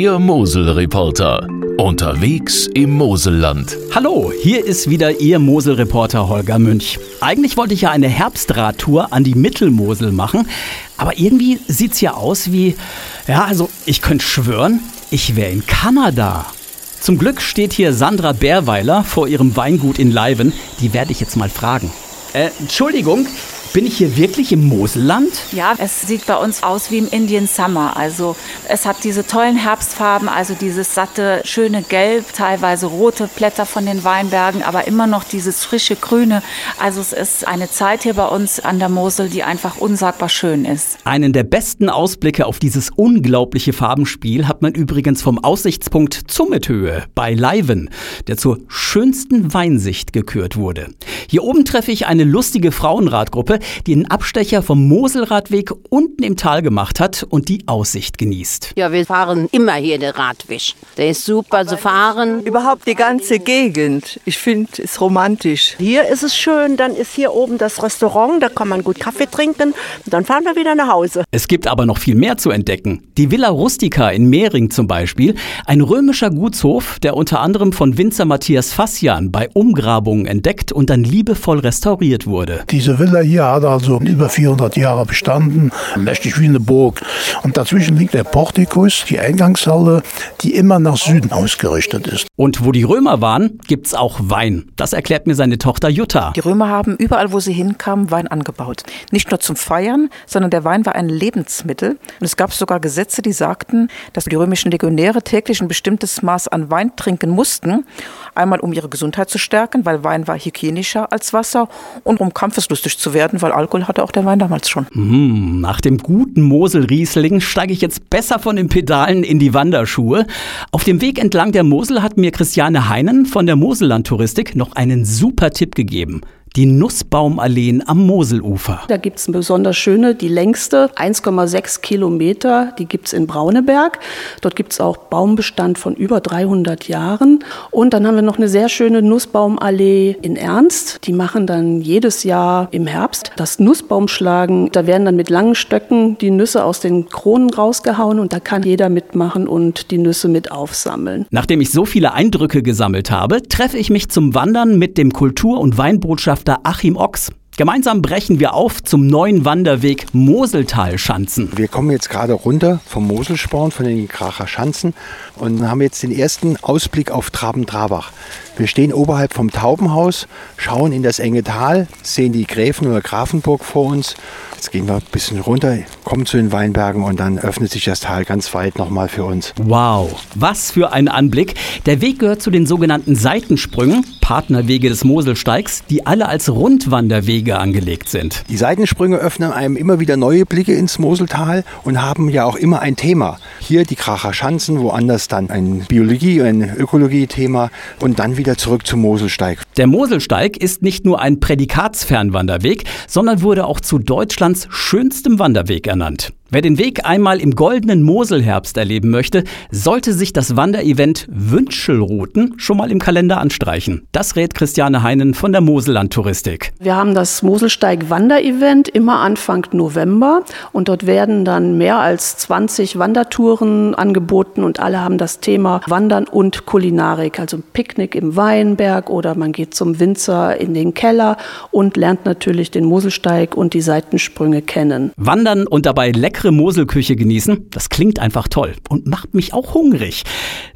Der Mosel-Reporter. Unterwegs im Moselland. Hallo, hier ist wieder Ihr Mosel-Reporter Holger Münch. Eigentlich wollte ich ja eine Herbstradtour an die Mittelmosel machen, aber irgendwie sieht's ja aus wie, ja, also ich könnte schwören, ich wäre in Kanada. Zum Glück steht hier Sandra Bärweiler vor ihrem Weingut in Leiven. Die werde ich jetzt mal fragen. Äh, Entschuldigung, bin ich hier wirklich im Moselland? Ja, es sieht bei uns aus wie im Indian Summer. Also es hat diese tollen Herbstfarben, also dieses satte, schöne Gelb, teilweise rote Blätter von den Weinbergen, aber immer noch dieses frische Grüne. Also es ist eine Zeit hier bei uns an der Mosel, die einfach unsagbar schön ist. Einen der besten Ausblicke auf dieses unglaubliche Farbenspiel hat man übrigens vom Aussichtspunkt Zummethöhe bei Leiven, der zur schönsten Weinsicht gekürt wurde. Hier oben treffe ich eine lustige Frauenradgruppe, die einen Abstecher vom Moselradweg unten im Tal gemacht hat und die Aussicht genießt. Ja, wir fahren immer hier den Radweg. Der ist super zu fahren. Überhaupt die ganze Gegend. Ich finde es romantisch. Hier ist es schön, dann ist hier oben das Restaurant, da kann man gut Kaffee trinken und dann fahren wir wieder nach Hause. Es gibt aber noch viel mehr zu entdecken. Die Villa Rustica in Mehring zum Beispiel, ein römischer Gutshof, der unter anderem von Winzer Matthias Fassian bei Umgrabungen entdeckt und dann liebevoll restauriert wurde. Diese Villa hier hat also über 400 Jahre bestanden, mächtig wie eine Burg. Und dazwischen liegt der Portikus, die Eingangshalle, die immer nach Süden ausgerichtet ist. Und wo die Römer waren, gibt's auch Wein. Das erklärt mir seine Tochter Jutta. Die Römer haben überall, wo sie hinkamen, Wein angebaut. Nicht nur zum Feiern, sondern der Wein war ein Lebensmittel. Und es gab sogar Gesetze, die sagten, dass die römischen Legionäre täglich ein bestimmtes Maß an Wein trinken mussten. Einmal um ihre Gesundheit zu stärken, weil Wein war hygienischer als Wasser und um kampfeslustig zu werden, weil Alkohol hatte auch der Wein damals schon. Mmh, nach dem guten Mosel-Riesling steige ich jetzt besser von den Pedalen in die Wanderschuhe. Auf dem Weg entlang der Mosel hat mir Christiane Heinen von der Moselland-Touristik noch einen super Tipp gegeben die Nussbaumalleen am Moselufer. Da gibt es eine besonders schöne, die längste, 1,6 Kilometer, die gibt es in Brauneberg. Dort gibt es auch Baumbestand von über 300 Jahren. Und dann haben wir noch eine sehr schöne Nussbaumallee in Ernst. Die machen dann jedes Jahr im Herbst das Nussbaumschlagen. Da werden dann mit langen Stöcken die Nüsse aus den Kronen rausgehauen und da kann jeder mitmachen und die Nüsse mit aufsammeln. Nachdem ich so viele Eindrücke gesammelt habe, treffe ich mich zum Wandern mit dem Kultur- und Weinbotschafter Botschafter Achim Ochs. Gemeinsam brechen wir auf zum neuen Wanderweg Moseltal-Schanzen. Wir kommen jetzt gerade runter vom Moselsporn, von den Kracher Schanzen und haben jetzt den ersten Ausblick auf Traben-Trabach. Wir stehen oberhalb vom Taubenhaus, schauen in das enge Tal, sehen die Gräfen oder Grafenburg vor uns. Jetzt gehen wir ein bisschen runter, kommen zu den Weinbergen und dann öffnet sich das Tal ganz weit nochmal für uns. Wow, was für ein Anblick. Der Weg gehört zu den sogenannten Seitensprüngen, Partnerwege des Moselsteigs, die alle als Rundwanderwege angelegt sind. Die Seitensprünge öffnen einem immer wieder neue Blicke ins Moseltal und haben ja auch immer ein Thema. Hier die Kracher Schanzen, woanders dann ein Biologie- ein Ökologie-Thema und dann wieder zurück zum Moselsteig. Der Moselsteig ist nicht nur ein Prädikatsfernwanderweg, sondern wurde auch zu Deutschlands schönstem Wanderweg ernannt. Wer den Weg einmal im goldenen Moselherbst erleben möchte, sollte sich das Wanderevent Wünschelrouten schon mal im Kalender anstreichen. Das rät Christiane Heinen von der Moselland Touristik. Wir haben das Moselsteig Wanderevent immer Anfang November und dort werden dann mehr als 20 Wandertouren angeboten und alle haben das Thema Wandern und Kulinarik, also Picknick im Weinberg oder man geht zum Winzer in den Keller und lernt natürlich den Moselsteig und die Seitensprünge kennen. Wandern und dabei lecker leckere Moselküche genießen, das klingt einfach toll und macht mich auch hungrig.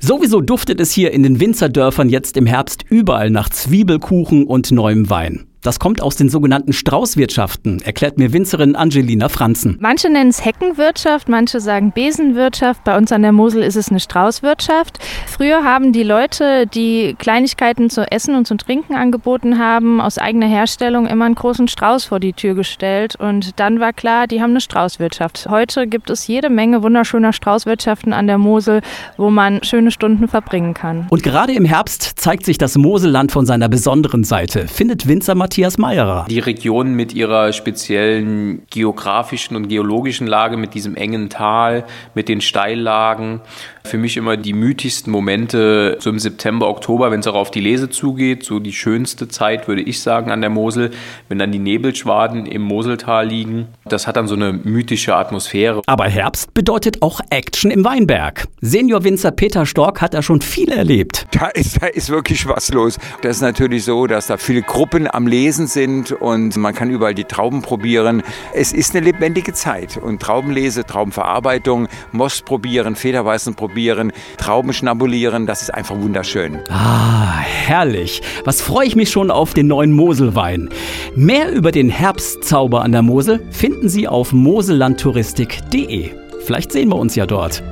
Sowieso duftet es hier in den Winzerdörfern jetzt im Herbst überall nach Zwiebelkuchen und neuem Wein. Das kommt aus den sogenannten Straußwirtschaften, erklärt mir Winzerin Angelina Franzen. Manche nennen es Heckenwirtschaft, manche sagen Besenwirtschaft. Bei uns an der Mosel ist es eine Straußwirtschaft. Früher haben die Leute, die Kleinigkeiten zu essen und zu trinken angeboten haben, aus eigener Herstellung immer einen großen Strauß vor die Tür gestellt. Und dann war klar, die haben eine Straußwirtschaft. Heute gibt es jede Menge wunderschöner Straußwirtschaften an der Mosel, wo man schöne Stunden verbringen kann. Und gerade im Herbst zeigt sich das Moselland von seiner besonderen Seite, findet Winzer Matthias Meierer. Die Region mit ihrer speziellen geografischen und geologischen Lage, mit diesem engen Tal, mit den Steillagen, Für mich immer die mythischsten Momente so im September, Oktober, wenn es auch auf die Lese zugeht. So die schönste Zeit, würde ich sagen, an der Mosel, wenn dann die Nebelschwaden im Moseltal liegen. Das hat dann so eine mythische Atmosphäre. Aber Herbst bedeutet auch Action im Weinberg. Senior-Winzer Peter Stork hat da schon viel erlebt. Da ist, da ist wirklich was los. Das ist natürlich so, dass da viele Gruppen am Lesen sind und man kann überall die Trauben probieren. Es ist eine lebendige Zeit und Traubenlese, Traubenverarbeitung, Most probieren, Federweißen probieren, Trauben schnabulieren, das ist einfach wunderschön. Ah, herrlich. Was freue ich mich schon auf den neuen Moselwein. Mehr über den Herbstzauber an der Mosel finden Sie auf mosellandtouristik.de. Vielleicht sehen wir uns ja dort.